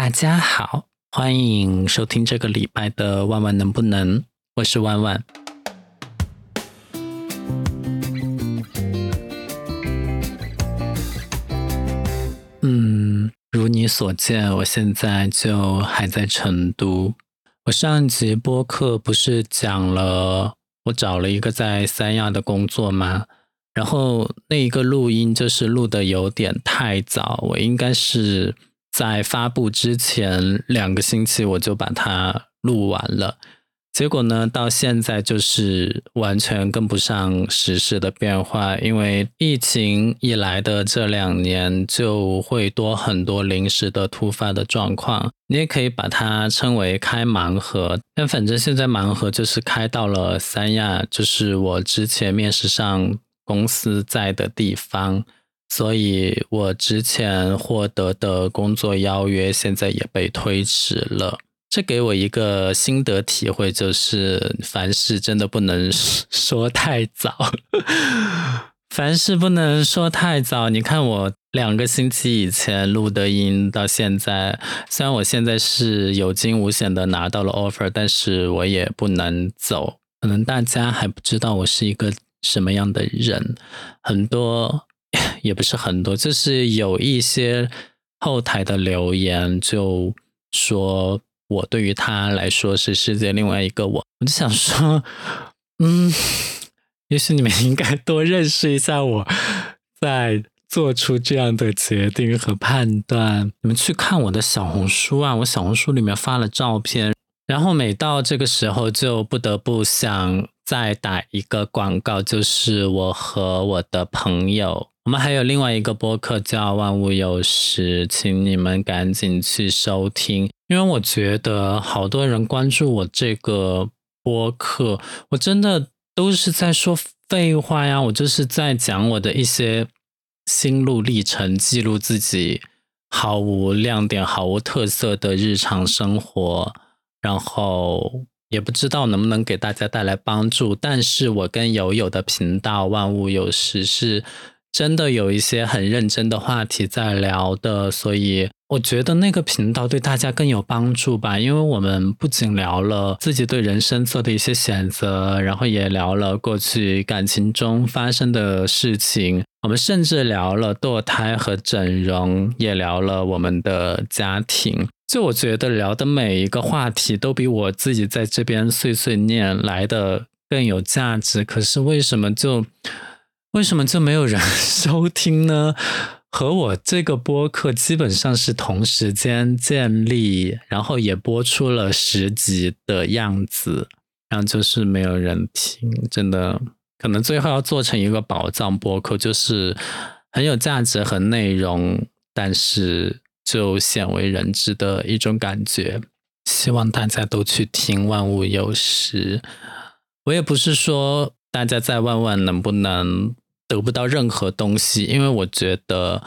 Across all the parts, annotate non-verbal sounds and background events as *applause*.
大家好，欢迎收听这个礼拜的万万能不能，我是万万。嗯，如你所见，我现在就还在成都。我上一集播客不是讲了我找了一个在三亚的工作吗？然后那一个录音就是录的有点太早，我应该是。在发布之前两个星期，我就把它录完了。结果呢，到现在就是完全跟不上时事的变化。因为疫情以来的这两年，就会多很多临时的突发的状况。你也可以把它称为开盲盒。但反正现在盲盒就是开到了三亚，就是我之前面试上公司在的地方。所以我之前获得的工作邀约现在也被推迟了，这给我一个心得体会，就是凡事真的不能 *laughs* 说太早，凡事不能说太早。你看我两个星期以前录的音，到现在，虽然我现在是有惊无险的拿到了 offer，但是我也不能走。可能大家还不知道我是一个什么样的人，很多。*laughs* 也不是很多，就是有一些后台的留言，就说我对于他来说是世界另外一个我。我就想说，嗯，也许你们应该多认识一下我，再做出这样的决定和判断。你们去看我的小红书啊，我小红书里面发了照片，然后每到这个时候，就不得不想再打一个广告，就是我和我的朋友。我们还有另外一个播客叫《万物有时》，请你们赶紧去收听，因为我觉得好多人关注我这个播客，我真的都是在说废话呀，我就是在讲我的一些心路历程，记录自己毫无亮点、毫无特色的日常生活，然后也不知道能不能给大家带来帮助。但是我跟友友的频道《万物有时》是。真的有一些很认真的话题在聊的，所以我觉得那个频道对大家更有帮助吧。因为我们不仅聊了自己对人生做的一些选择，然后也聊了过去感情中发生的事情。我们甚至聊了堕胎和整容，也聊了我们的家庭。就我觉得聊的每一个话题都比我自己在这边碎碎念来的更有价值。可是为什么就？为什么就没有人 *laughs* 收听呢？和我这个播客基本上是同时间建立，然后也播出了十集的样子，然后就是没有人听，真的可能最后要做成一个宝藏播客，就是很有价值和内容，但是就鲜为人知的一种感觉。希望大家都去听《万物有时》，我也不是说。大家在问问能不能得不到任何东西，因为我觉得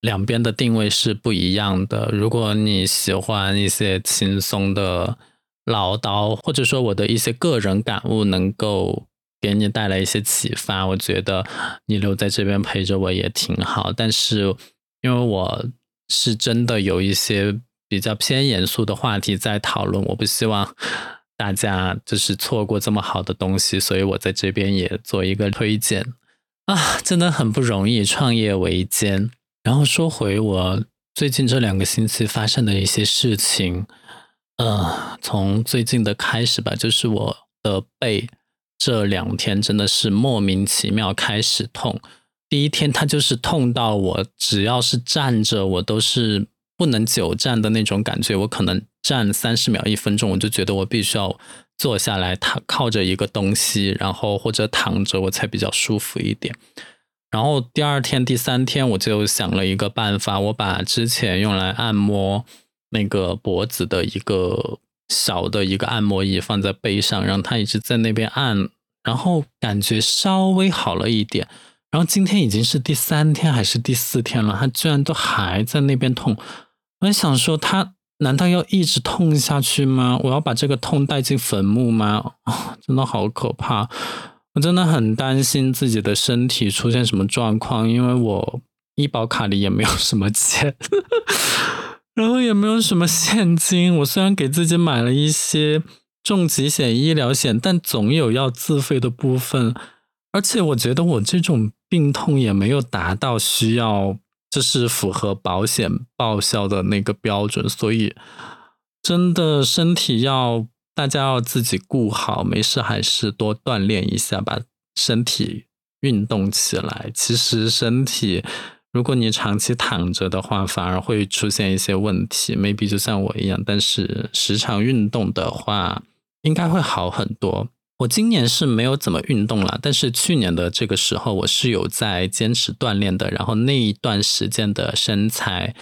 两边的定位是不一样的。如果你喜欢一些轻松的唠叨，或者说我的一些个人感悟能够给你带来一些启发，我觉得你留在这边陪着我也挺好。但是因为我是真的有一些比较偏严肃的话题在讨论，我不希望。大家就是错过这么好的东西，所以我在这边也做一个推荐啊，真的很不容易，创业维艰。然后说回我最近这两个星期发生的一些事情，呃，从最近的开始吧，就是我的背这两天真的是莫名其妙开始痛。第一天它就是痛到我只要是站着，我都是不能久站的那种感觉，我可能。站三十秒、一分钟，我就觉得我必须要坐下来，躺靠着一个东西，然后或者躺着，我才比较舒服一点。然后第二天、第三天，我就想了一个办法，我把之前用来按摩那个脖子的一个小的一个按摩仪放在背上，让它一直在那边按，然后感觉稍微好了一点。然后今天已经是第三天还是第四天了，他居然都还在那边痛。我想说他。难道要一直痛下去吗？我要把这个痛带进坟墓吗？啊，真的好可怕！我真的很担心自己的身体出现什么状况，因为我医保卡里也没有什么钱。*laughs* 然后也没有什么现金。我虽然给自己买了一些重疾险、医疗险，但总有要自费的部分。而且我觉得我这种病痛也没有达到需要，这是符合保险报销的那个标准，所以真的身体要大家要自己顾好，没事还是多锻炼一下，把身体运动起来。其实身体如果你长期躺着的话，反而会出现一些问题，maybe 就像我一样。但是时常运动的话，应该会好很多。我今年是没有怎么运动了，但是去年的这个时候我是有在坚持锻炼的，然后那一段时间的身材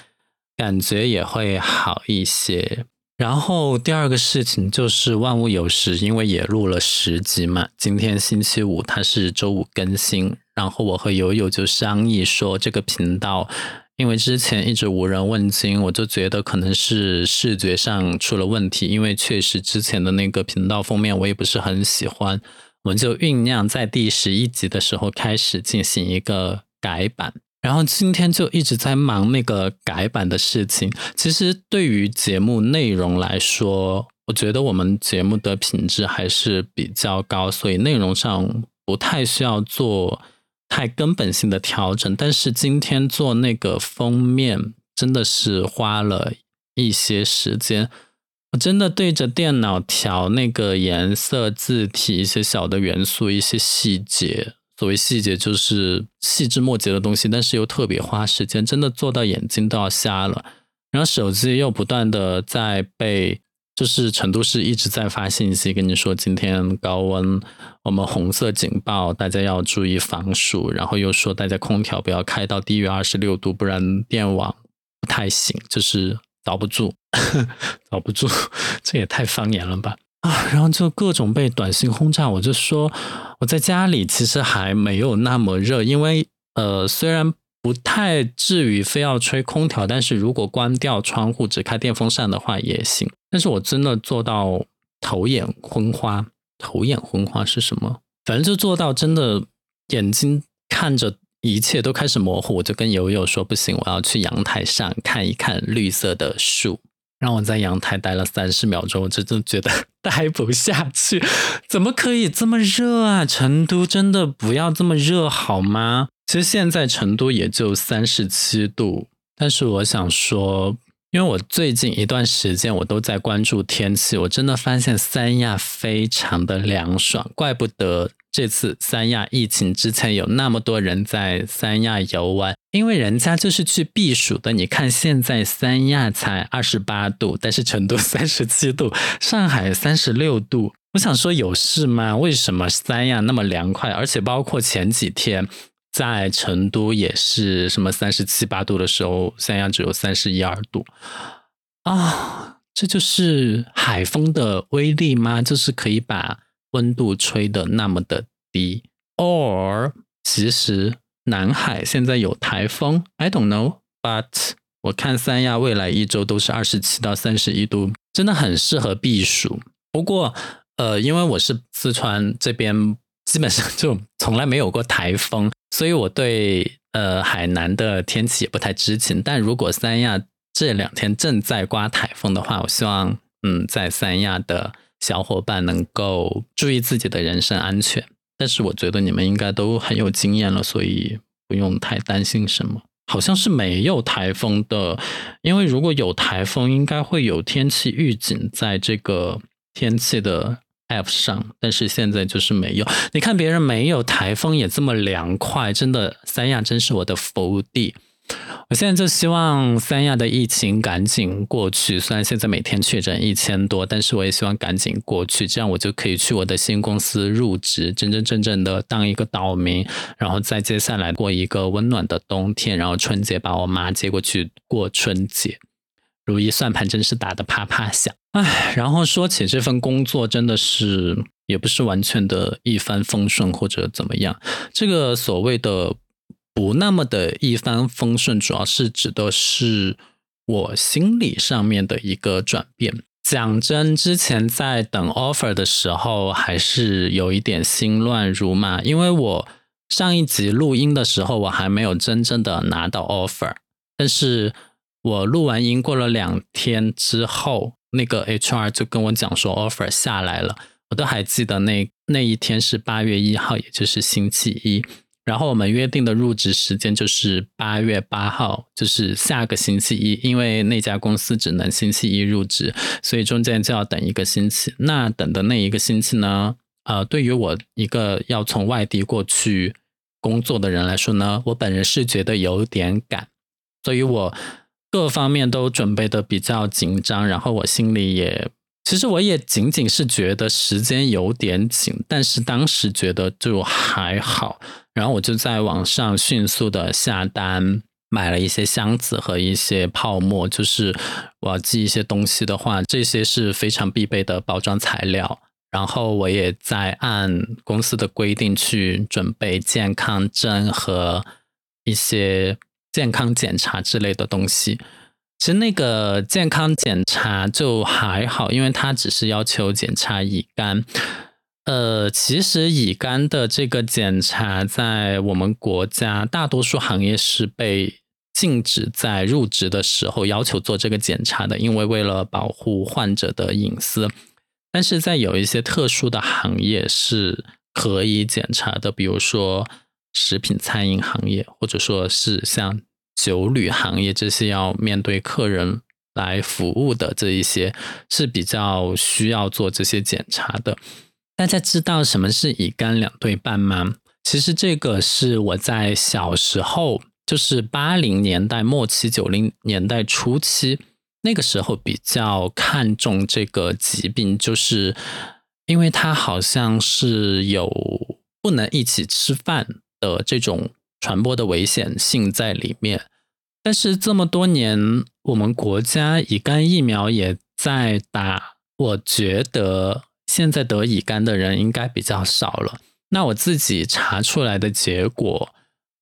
感觉也会好一些。然后第二个事情就是万物有时，因为也录了十集嘛，今天星期五，它是周五更新，然后我和友友就商议说这个频道。因为之前一直无人问津，我就觉得可能是视觉上出了问题。因为确实之前的那个频道封面我也不是很喜欢，我们就酝酿在第十一集的时候开始进行一个改版。然后今天就一直在忙那个改版的事情。其实对于节目内容来说，我觉得我们节目的品质还是比较高，所以内容上不太需要做。太根本性的调整，但是今天做那个封面真的是花了一些时间。我真的对着电脑调那个颜色、字体、一些小的元素、一些细节。所谓细节就是细枝末节的东西，但是又特别花时间，真的做到眼睛都要瞎了。然后手机又不断的在被。就是成都市一直在发信息跟你说，今天高温，我们红色警报，大家要注意防暑。然后又说大家空调不要开到低于二十六度，不然电网不太行，就是遭不住，*laughs* 遭不住，*laughs* 这也太方言了吧啊！然后就各种被短信轰炸，我就说我在家里其实还没有那么热，因为呃虽然。不太至于非要吹空调，但是如果关掉窗户只开电风扇的话也行。但是我真的做到头眼昏花，头眼昏花是什么？反正就做到真的眼睛看着一切都开始模糊。我就跟友友说不行，我要去阳台上看一看绿色的树。让我在阳台待了三十秒钟，我真的觉得 *laughs* 待不下去。怎么可以这么热啊？成都真的不要这么热好吗？其实现在成都也就三十七度，但是我想说，因为我最近一段时间我都在关注天气，我真的发现三亚非常的凉爽，怪不得这次三亚疫情之前有那么多人在三亚游玩，因为人家就是去避暑的。你看现在三亚才二十八度，但是成都三十七度，上海三十六度，我想说有事吗？为什么三亚那么凉快？而且包括前几天。在成都也是什么三十七八度的时候，三亚只有三十一二度啊！这就是海风的威力吗？就是可以把温度吹得那么的低？Or 其实南海现在有台风？I don't know，but 我看三亚未来一周都是二十七到三十一度，真的很适合避暑。不过，呃，因为我是四川这边，基本上就从来没有过台风。所以我对呃海南的天气也不太知情，但如果三亚这两天正在刮台风的话，我希望嗯在三亚的小伙伴能够注意自己的人身安全。但是我觉得你们应该都很有经验了，所以不用太担心什么。好像是没有台风的，因为如果有台风，应该会有天气预警在这个天气的。App 上，但是现在就是没有。你看别人没有台风也这么凉快，真的三亚真是我的福地。我现在就希望三亚的疫情赶紧过去，虽然现在每天确诊一千多，但是我也希望赶紧过去，这样我就可以去我的新公司入职，真真正正的当一个岛民，然后再接下来过一个温暖的冬天，然后春节把我妈接过去过春节。如意算盘真是打得啪啪响，唉，然后说起这份工作，真的是也不是完全的一帆风顺或者怎么样。这个所谓的不那么的一帆风顺，主要是指的是我心理上面的一个转变。讲真，之前在等 offer 的时候，还是有一点心乱如麻，因为我上一集录音的时候，我还没有真正的拿到 offer，但是。我录完音过了两天之后，那个 HR 就跟我讲说 offer 下来了，我都还记得那那一天是八月一号，也就是星期一。然后我们约定的入职时间就是八月八号，就是下个星期一，因为那家公司只能星期一入职，所以中间就要等一个星期。那等的那一个星期呢？呃，对于我一个要从外地过去工作的人来说呢，我本人是觉得有点赶，所以我各方面都准备的比较紧张，然后我心里也。其实我也仅仅是觉得时间有点紧，但是当时觉得就还好，然后我就在网上迅速的下单买了一些箱子和一些泡沫，就是我要寄一些东西的话，这些是非常必备的包装材料。然后我也在按公司的规定去准备健康证和一些健康检查之类的东西。其实那个健康检查就还好，因为它只是要求检查乙肝。呃，其实乙肝的这个检查在我们国家大多数行业是被禁止在入职的时候要求做这个检查的，因为为了保护患者的隐私。但是在有一些特殊的行业是可以检查的，比如说食品餐饮行业，或者说是像。酒旅行业这些要面对客人来服务的这一些是比较需要做这些检查的。大家知道什么是乙肝两对半吗？其实这个是我在小时候，就是八零年代末期、九零年代初期那个时候比较看重这个疾病，就是因为它好像是有不能一起吃饭的这种。传播的危险性在里面，但是这么多年，我们国家乙肝疫苗也在打，我觉得现在得乙肝的人应该比较少了。那我自己查出来的结果，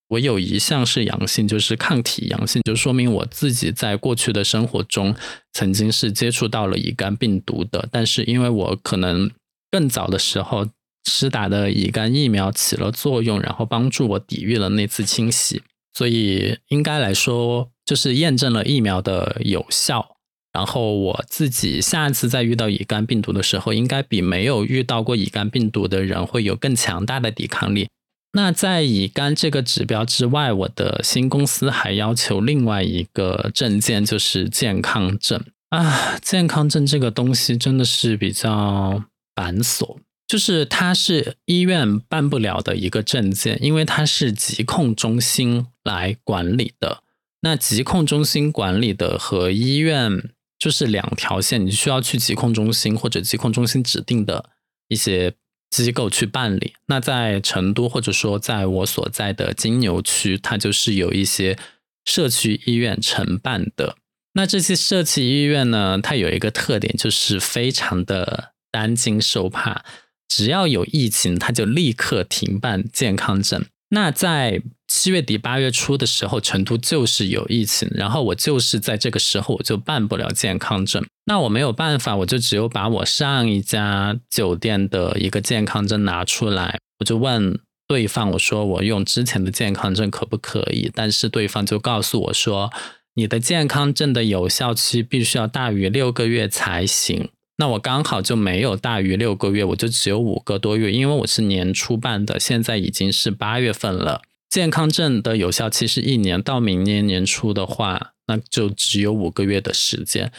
我有一项是阳性，就是抗体阳性，就说明我自己在过去的生活中曾经是接触到了乙肝病毒的，但是因为我可能更早的时候。施打的乙肝疫苗起了作用，然后帮助我抵御了那次侵袭，所以应该来说就是验证了疫苗的有效。然后我自己下次再遇到乙肝病毒的时候，应该比没有遇到过乙肝病毒的人会有更强大的抵抗力。那在乙肝这个指标之外，我的新公司还要求另外一个证件，就是健康证啊。健康证这个东西真的是比较繁琐。就是它是医院办不了的一个证件，因为它是疾控中心来管理的。那疾控中心管理的和医院就是两条线，你需要去疾控中心或者疾控中心指定的一些机构去办理。那在成都或者说在我所在的金牛区，它就是有一些社区医院承办的。那这些社区医院呢，它有一个特点，就是非常的担惊受怕。只要有疫情，他就立刻停办健康证。那在七月底八月初的时候，成都就是有疫情，然后我就是在这个时候我就办不了健康证。那我没有办法，我就只有把我上一家酒店的一个健康证拿出来，我就问对方，我说我用之前的健康证可不可以？但是对方就告诉我说，你的健康证的有效期必须要大于六个月才行。那我刚好就没有大于六个月，我就只有五个多月，因为我是年初办的，现在已经是八月份了。健康证的有效期是一年，到明年年初的话，那就只有五个月的时间。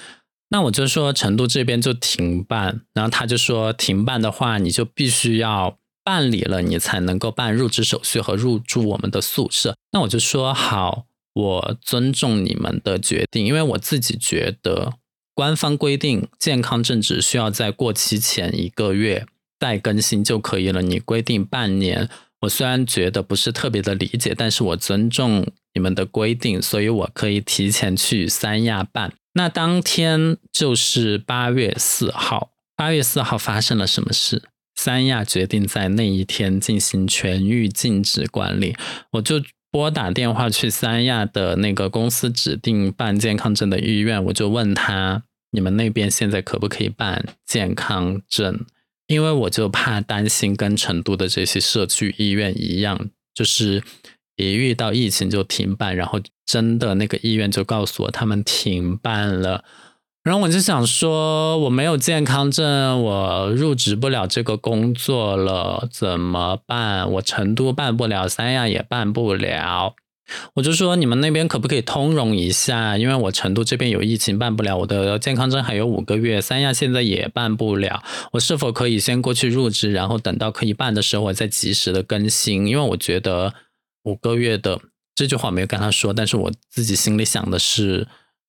那我就说成都这边就停办，然后他就说停办的话，你就必须要办理了，你才能够办入职手续和入住我们的宿舍。那我就说好，我尊重你们的决定，因为我自己觉得。官方规定，健康证只需要在过期前一个月再更新就可以了。你规定半年，我虽然觉得不是特别的理解，但是我尊重你们的规定，所以我可以提前去三亚办。那当天就是八月四号，八月四号发生了什么事？三亚决定在那一天进行全域禁止管理，我就拨打电话去三亚的那个公司指定办健康证的医院，我就问他。你们那边现在可不可以办健康证？因为我就怕担心跟成都的这些社区医院一样，就是一遇到疫情就停办，然后真的那个医院就告诉我他们停办了。然后我就想说，我没有健康证，我入职不了这个工作了，怎么办？我成都办不了，三亚也办不了。我就说，你们那边可不可以通融一下？因为我成都这边有疫情，办不了。我的健康证还有五个月，三亚现在也办不了。我是否可以先过去入职，然后等到可以办的时候，我再及时的更新？因为我觉得五个月的这句话没有跟他说，但是我自己心里想的是。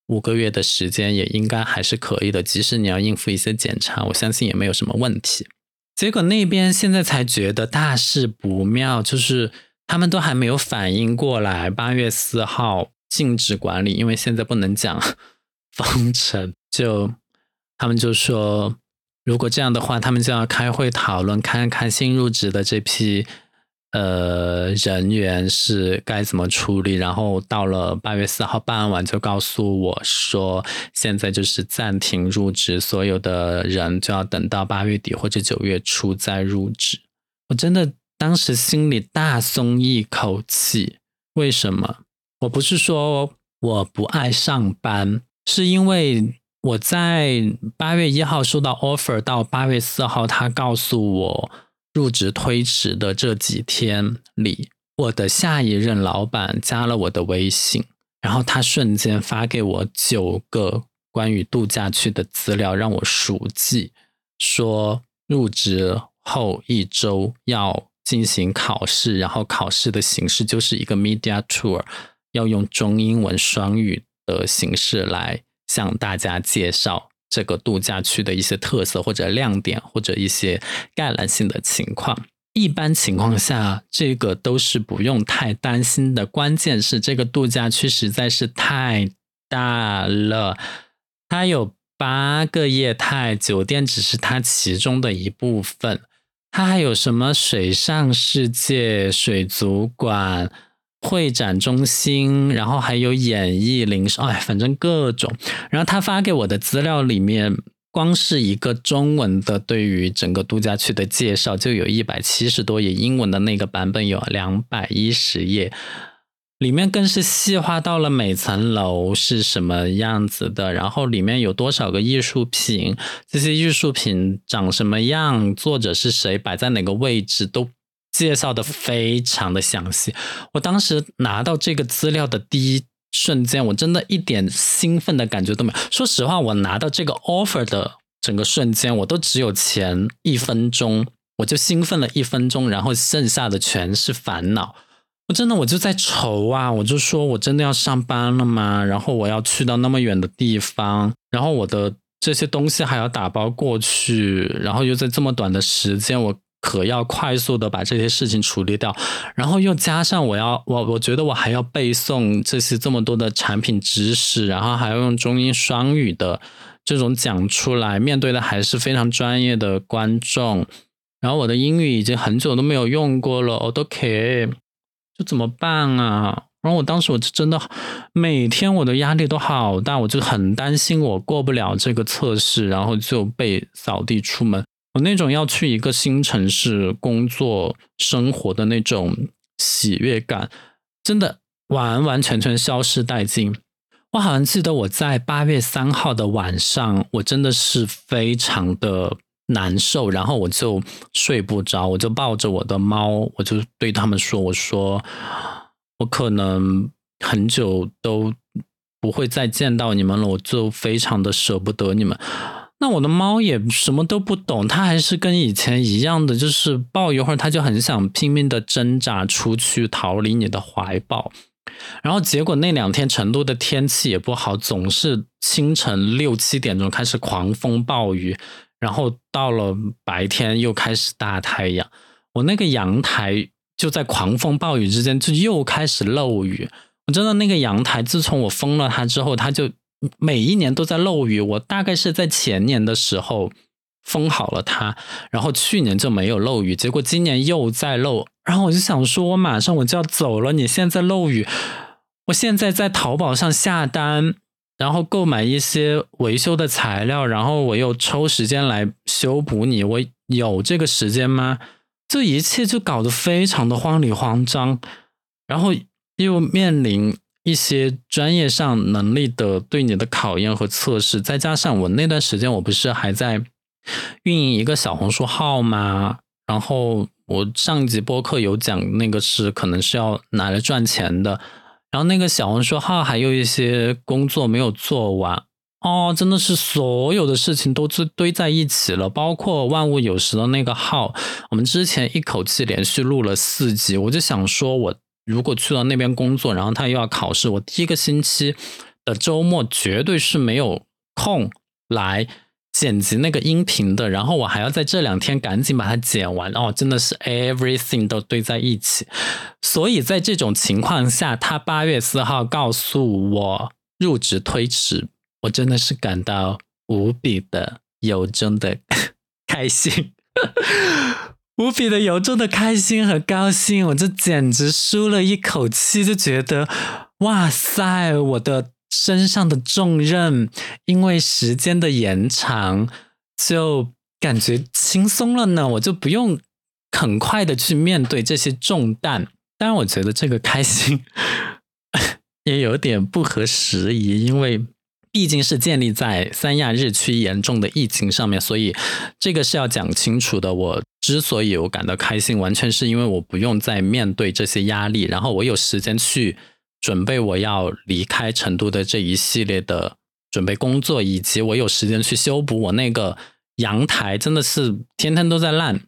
五个月的时间也应该还是可以的，即使你要应付一些检查，我相信也没有什么问题。结果那边现在才觉得大事不妙，就是他们都还没有反应过来，八月四号禁止管理，因为现在不能讲 *laughs* 封城，就他们就说，如果这样的话，他们就要开会讨论，看看新入职的这批。呃，人员是该怎么处理？然后到了八月四号办完，就告诉我说，现在就是暂停入职，所有的人就要等到八月底或者九月初再入职。我真的当时心里大松一口气。为什么？我不是说我不爱上班，是因为我在八月一号收到 offer，到八月四号他告诉我。入职推迟的这几天里，我的下一任老板加了我的微信，然后他瞬间发给我九个关于度假区的资料，让我熟记，说入职后一周要进行考试，然后考试的形式就是一个 media tour，要用中英文双语的形式来向大家介绍。这个度假区的一些特色或者亮点，或者一些概览性的情况，一般情况下，这个都是不用太担心的。关键是这个度假区实在是太大了，它有八个业态，酒店只是它其中的一部分，它还有什么水上世界、水族馆。会展中心，然后还有演艺零售，哎，反正各种。然后他发给我的资料里面，光是一个中文的对于整个度假区的介绍，就有一百七十多页，英文的那个版本有两百一十页，里面更是细化到了每层楼是什么样子的，然后里面有多少个艺术品，这些艺术品长什么样，作者是谁，摆在哪个位置都。介绍的非常的详细，我当时拿到这个资料的第一瞬间，我真的一点兴奋的感觉都没有。说实话，我拿到这个 offer 的整个瞬间，我都只有前一分钟，我就兴奋了一分钟，然后剩下的全是烦恼。我真的我就在愁啊，我就说我真的要上班了吗？然后我要去到那么远的地方，然后我的这些东西还要打包过去，然后又在这么短的时间，我。可要快速的把这些事情处理掉，然后又加上我要我我觉得我还要背诵这些这么多的产品知识，然后还要用中英双语的这种讲出来，面对的还是非常专业的观众，然后我的英语已经很久都没有用过了，我都 K，就怎么办啊？然后我当时我就真的每天我的压力都好大，我就很担心我过不了这个测试，然后就被扫地出门。我那种要去一个新城市工作生活的那种喜悦感，真的完完全全消失殆尽。我好像记得我在八月三号的晚上，我真的是非常的难受，然后我就睡不着，我就抱着我的猫，我就对他们说：“我说我可能很久都不会再见到你们了，我就非常的舍不得你们。”那我的猫也什么都不懂，它还是跟以前一样的，就是抱一会儿，它就很想拼命的挣扎出去，逃离你的怀抱。然后结果那两天成都的天气也不好，总是清晨六七点钟开始狂风暴雨，然后到了白天又开始大太阳。我那个阳台就在狂风暴雨之间，就又开始漏雨。我真的那个阳台，自从我封了它之后，它就。每一年都在漏雨，我大概是在前年的时候封好了它，然后去年就没有漏雨，结果今年又在漏，然后我就想说，我马上我就要走了，你现在漏雨，我现在在淘宝上下单，然后购买一些维修的材料，然后我又抽时间来修补你，我有这个时间吗？这一切就搞得非常的慌里慌张。然后又面临一些专业上能力的对你的考验和测试，再加上我那段时间我不是还在运营一个小红书号吗？然后我上一集播客有讲那个是可能是要拿来赚钱的，然后那个小红书号还有一些工作没有做完。哦，真的是所有的事情都堆堆在一起了，包括万物有时的那个号，我们之前一口气连续录了四集，我就想说，我如果去了那边工作，然后他又要考试，我第一个星期的周末绝对是没有空来剪辑那个音频的，然后我还要在这两天赶紧把它剪完，哦，真的是 everything 都堆在一起，所以在这种情况下，他八月四号告诉我入职推迟。我真的是感到无比的由衷的开心，无比的由衷的开心和高兴，我这简直舒了一口气，就觉得哇塞，我的身上的重任因为时间的延长，就感觉轻松了呢，我就不用很快的去面对这些重担。当然，我觉得这个开心 *laughs* 也有点不合时宜，因为。毕竟是建立在三亚日趋严重的疫情上面，所以这个是要讲清楚的。我之所以我感到开心，完全是因为我不用再面对这些压力，然后我有时间去准备我要离开成都的这一系列的准备工作，以及我有时间去修补我那个阳台，真的是天天都在烂，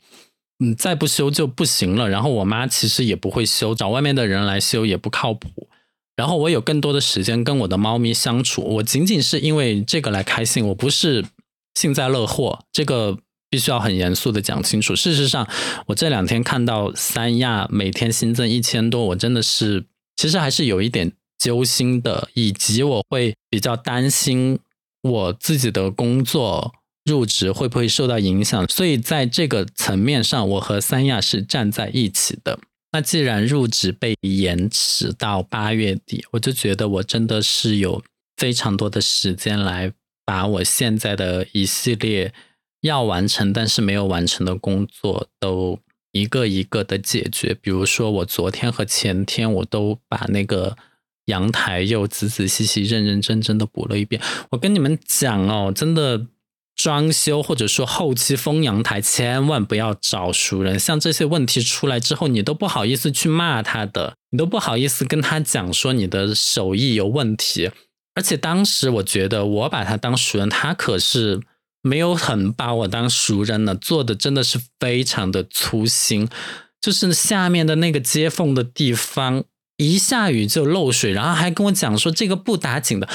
嗯，再不修就不行了。然后我妈其实也不会修，找外面的人来修也不靠谱。然后我有更多的时间跟我的猫咪相处，我仅仅是因为这个来开心，我不是幸灾乐祸，这个必须要很严肃的讲清楚。事实上，我这两天看到三亚每天新增一千多，我真的是其实还是有一点揪心的，以及我会比较担心我自己的工作入职会不会受到影响，所以在这个层面上，我和三亚是站在一起的。那既然入职被延迟到八月底，我就觉得我真的是有非常多的时间来把我现在的一系列要完成但是没有完成的工作都一个一个的解决。比如说，我昨天和前天我都把那个阳台又仔仔细细、认认真真的补了一遍。我跟你们讲哦，真的。装修或者说后期封阳台，千万不要找熟人。像这些问题出来之后，你都不好意思去骂他的，你都不好意思跟他讲说你的手艺有问题。而且当时我觉得我把他当熟人，他可是没有很把我当熟人呢，做的真的是非常的粗心。就是下面的那个接缝的地方，一下雨就漏水，然后还跟我讲说这个不打紧的。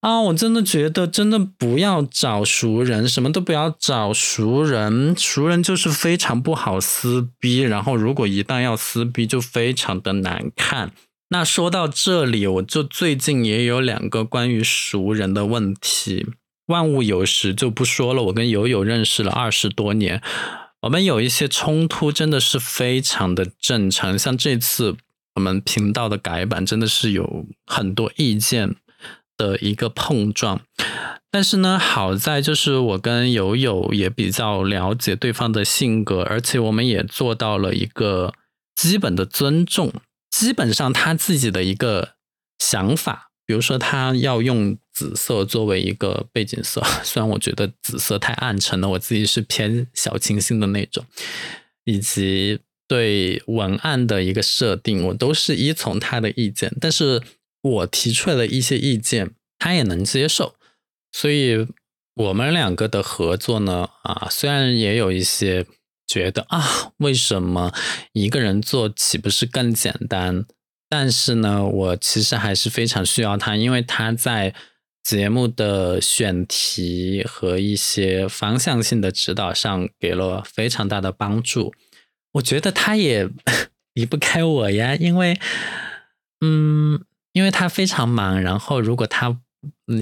啊，我真的觉得，真的不要找熟人，什么都不要找熟人，熟人就是非常不好撕逼，然后如果一旦要撕逼，就非常的难看。那说到这里，我就最近也有两个关于熟人的问题。万物有时就不说了，我跟友友认识了二十多年，我们有一些冲突，真的是非常的正常。像这次我们频道的改版，真的是有很多意见。的一个碰撞，但是呢，好在就是我跟友友也比较了解对方的性格，而且我们也做到了一个基本的尊重。基本上他自己的一个想法，比如说他要用紫色作为一个背景色，*laughs* 虽然我觉得紫色太暗沉了，我自己是偏小清新的那种，以及对文案的一个设定，我都是依从他的意见，但是。我提出来的一些意见，他也能接受，所以我们两个的合作呢，啊，虽然也有一些觉得啊，为什么一个人做岂不是更简单？但是呢，我其实还是非常需要他，因为他在节目的选题和一些方向性的指导上给了非常大的帮助。我觉得他也 *laughs* 离不开我呀，因为，嗯。因为他非常忙，然后如果他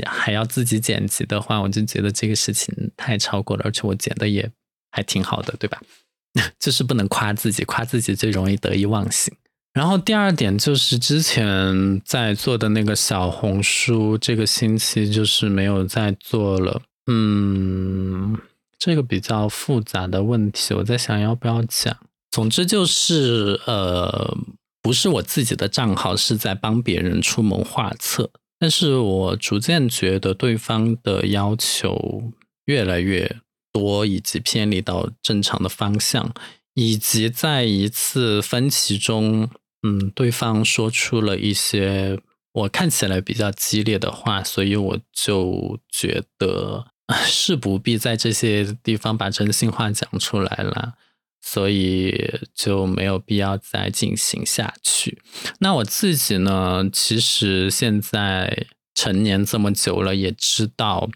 还要自己剪辑的话，我就觉得这个事情太超过了，而且我剪的也还挺好的，对吧？*laughs* 就是不能夸自己，夸自己最容易得意忘形。然后第二点就是之前在做的那个小红书，这个星期就是没有再做了。嗯，这个比较复杂的问题，我在想要不要讲。总之就是呃。不是我自己的账号，是在帮别人出谋划策。但是我逐渐觉得对方的要求越来越多，以及偏离到正常的方向，以及在一次分歧中，嗯，对方说出了一些我看起来比较激烈的话，所以我就觉得 *laughs* 是不必在这些地方把真心话讲出来了。所以就没有必要再进行下去。那我自己呢？其实现在成年这么久了，也知道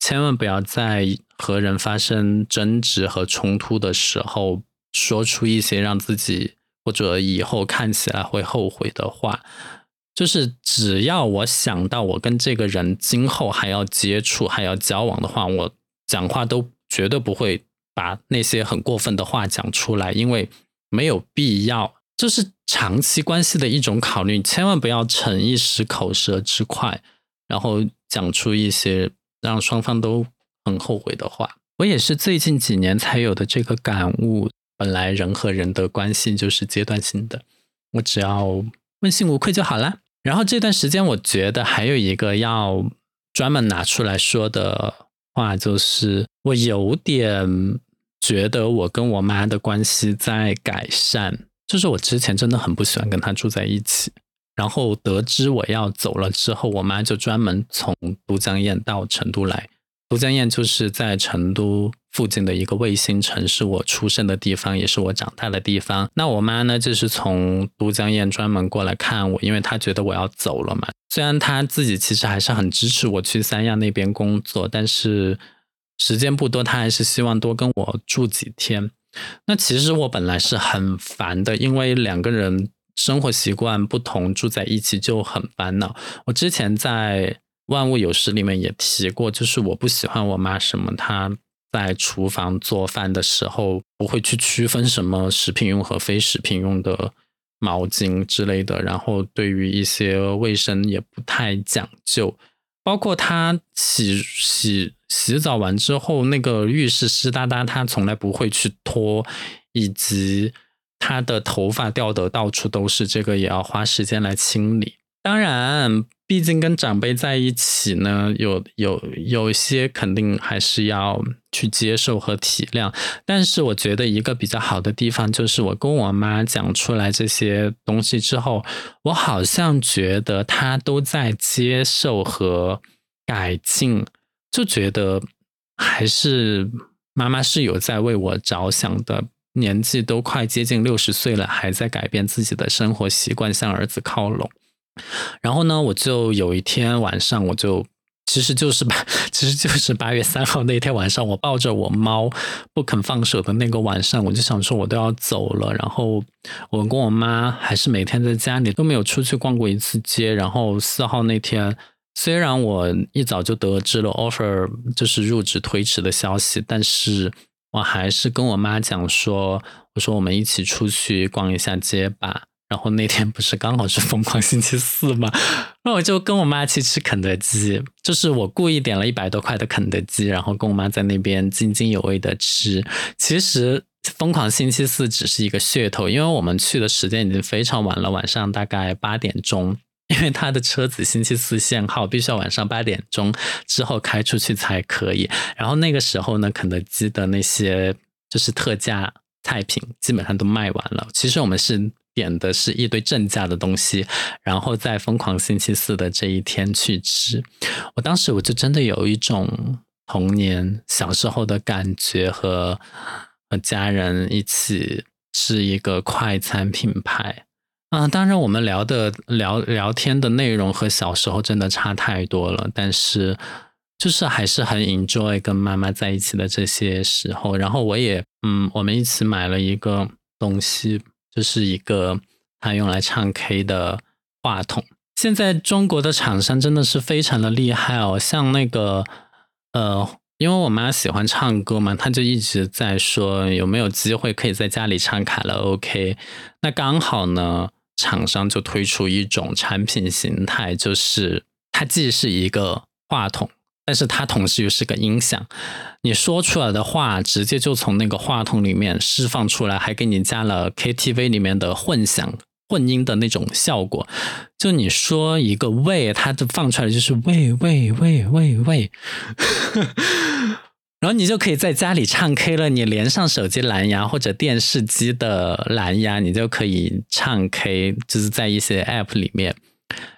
千万不要在和人发生争执和冲突的时候，说出一些让自己或者以后看起来会后悔的话。就是只要我想到我跟这个人今后还要接触、还要交往的话，我讲话都绝对不会。把那些很过分的话讲出来，因为没有必要，这是长期关系的一种考虑，千万不要逞一时口舌之快，然后讲出一些让双方都很后悔的话。我也是最近几年才有的这个感悟，本来人和人的关系就是阶段性的，我只要问心无愧就好了。然后这段时间，我觉得还有一个要专门拿出来说的话，就是我有点。觉得我跟我妈的关系在改善，就是我之前真的很不喜欢跟她住在一起。然后得知我要走了之后，我妈就专门从都江堰到成都来。都江堰就是在成都附近的一个卫星城市，我出生的地方，也是我长大的地方。那我妈呢，就是从都江堰专门过来看我，因为她觉得我要走了嘛。虽然她自己其实还是很支持我去三亚那边工作，但是。时间不多，她还是希望多跟我住几天。那其实我本来是很烦的，因为两个人生活习惯不同，住在一起就很烦恼。我之前在《万物有时》里面也提过，就是我不喜欢我妈什么，她在厨房做饭的时候不会去区分什么食品用和非食品用的毛巾之类的，然后对于一些卫生也不太讲究。包括他洗洗洗澡完之后，那个浴室湿哒哒，他从来不会去拖，以及他的头发掉的到处都是，这个也要花时间来清理。当然，毕竟跟长辈在一起呢，有有有些肯定还是要去接受和体谅。但是我觉得一个比较好的地方，就是我跟我妈讲出来这些东西之后，我好像觉得她都在接受和改进，就觉得还是妈妈是有在为我着想的。年纪都快接近六十岁了，还在改变自己的生活习惯，向儿子靠拢。然后呢，我就有一天晚上，我就其实就是八，其实就是八月三号那天晚上，我抱着我猫不肯放手的那个晚上，我就想说，我都要走了。然后我跟我妈还是每天在家里都没有出去逛过一次街。然后四号那天，虽然我一早就得知了 offer 就是入职推迟的消息，但是我还是跟我妈讲说，我说我们一起出去逛一下街吧。然后那天不是刚好是疯狂星期四吗？那我就跟我妈去吃肯德基，就是我故意点了一百多块的肯德基，然后跟我妈在那边津津有味的吃。其实疯狂星期四只是一个噱头，因为我们去的时间已经非常晚了，晚上大概八点钟，因为他的车子星期四限号，必须要晚上八点钟之后开出去才可以。然后那个时候呢，肯德基的那些就是特价菜品基本上都卖完了。其实我们是。点的是一堆正价的东西，然后在疯狂星期四的这一天去吃。我当时我就真的有一种童年小时候的感觉，和和家人一起吃一个快餐品牌。啊，当然我们聊的聊聊天的内容和小时候真的差太多了，但是就是还是很 enjoy 跟妈妈在一起的这些时候。然后我也嗯，我们一起买了一个东西。就是一个他用来唱 K 的话筒。现在中国的厂商真的是非常的厉害哦，像那个呃，因为我妈喜欢唱歌嘛，她就一直在说有没有机会可以在家里唱卡拉 OK。那刚好呢，厂商就推出一种产品形态，就是它既是一个话筒。但是它同时又是个音响，你说出来的话直接就从那个话筒里面释放出来，还给你加了 KTV 里面的混响混音的那种效果。就你说一个喂，它就放出来就是喂喂喂喂喂。*laughs* 然后你就可以在家里唱 K 了。你连上手机蓝牙或者电视机的蓝牙，你就可以唱 K，就是在一些 App 里面。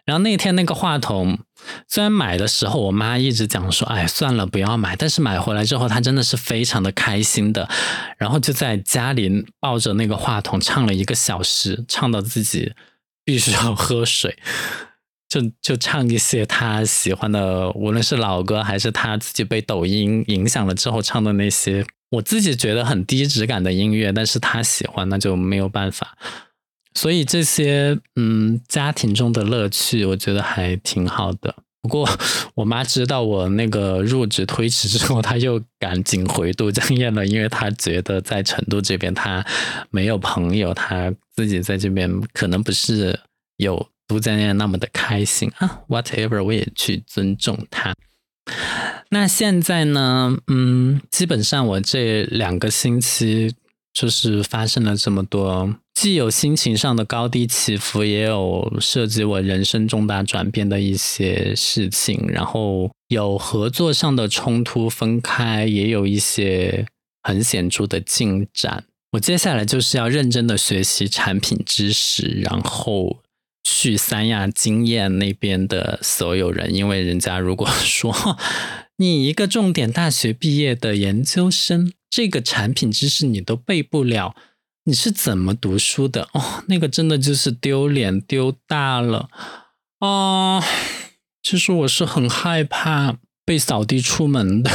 然后那天那个话筒，虽然买的时候我妈一直讲说：“哎，算了，不要买。”但是买回来之后，她真的是非常的开心的。然后就在家里抱着那个话筒唱了一个小时，唱到自己必须要喝水。*laughs* 就就唱一些她喜欢的，无论是老歌还是她自己被抖音影响了之后唱的那些，我自己觉得很低质感的音乐，但是她喜欢，那就没有办法。所以这些嗯，家庭中的乐趣，我觉得还挺好的。不过 *laughs* 我妈知道我那个入职推迟之后，她又赶紧回都江堰了，因为她觉得在成都这边她没有朋友，她自己在这边可能不是有。都江堰那么的开心啊，whatever，我也去尊重她。那现在呢，嗯，基本上我这两个星期就是发生了这么多，既有心情上的高低起伏，也有涉及我人生重大转变的一些事情，然后有合作上的冲突分开，也有一些很显著的进展。我接下来就是要认真的学习产品知识，然后。去三亚经验那边的所有人，因为人家如果 *laughs* 说你一个重点大学毕业的研究生，这个产品知识你都背不了，你是怎么读书的？哦，那个真的就是丢脸丢大了啊！其实我是很害怕被扫地出门的，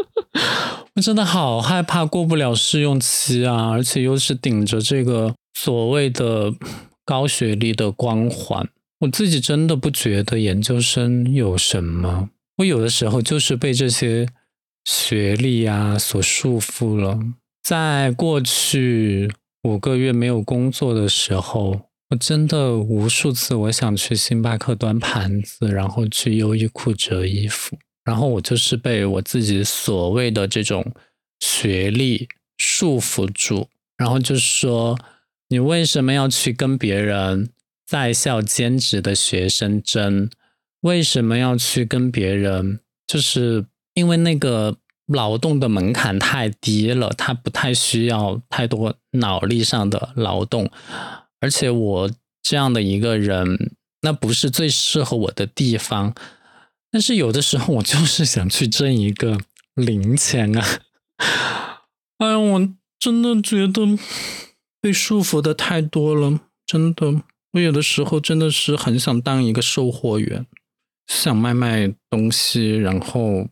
*laughs* 我真的好害怕过不了试用期啊，而且又是顶着这个所谓的。高学历的光环，我自己真的不觉得研究生有什么。我有的时候就是被这些学历啊所束缚了。在过去五个月没有工作的时候，我真的无数次我想去星巴克端盘子，然后去优衣库折衣服，然后我就是被我自己所谓的这种学历束缚住，然后就说。你为什么要去跟别人在校兼职的学生争？为什么要去跟别人？就是因为那个劳动的门槛太低了，他不太需要太多脑力上的劳动，而且我这样的一个人，那不是最适合我的地方。但是有的时候，我就是想去挣一个零钱啊！哎呀，我真的觉得。被束缚的太多了，真的，我有的时候真的是很想当一个售货员，想卖卖东西，然后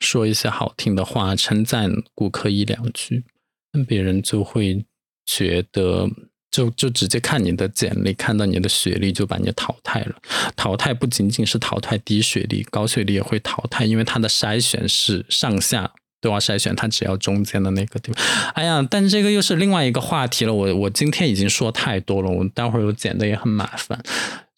说一些好听的话，称赞顾客一两句，那别人就会觉得，就就直接看你的简历，看到你的学历就把你淘汰了。淘汰不仅仅是淘汰低学历，高学历也会淘汰，因为它的筛选是上下。都要筛选，它只要中间的那个地方。哎呀，但这个又是另外一个话题了。我我今天已经说太多了，我待会儿我剪的也很麻烦。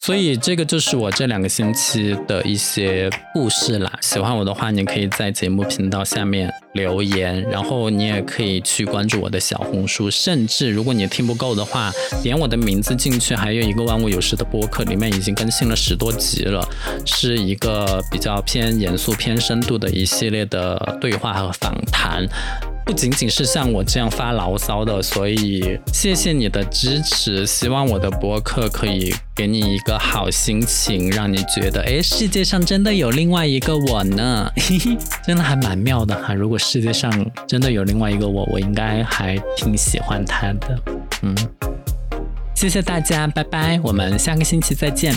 所以这个就是我这两个星期的一些故事啦。喜欢我的话，你可以在节目频道下面留言，然后你也可以去关注我的小红书。甚至如果你听不够的话，点我的名字进去，还有一个万物有时的播客，里面已经更新了十多集了，是一个比较偏严肃、偏深度的一系列的对话和访谈。不仅仅是像我这样发牢骚的，所以谢谢你的支持。希望我的播客可以给你一个好心情，让你觉得，哎，世界上真的有另外一个我呢，嘿嘿，真的还蛮妙的哈。如果世界上真的有另外一个我，我应该还挺喜欢他的。嗯，谢谢大家，拜拜，我们下个星期再见。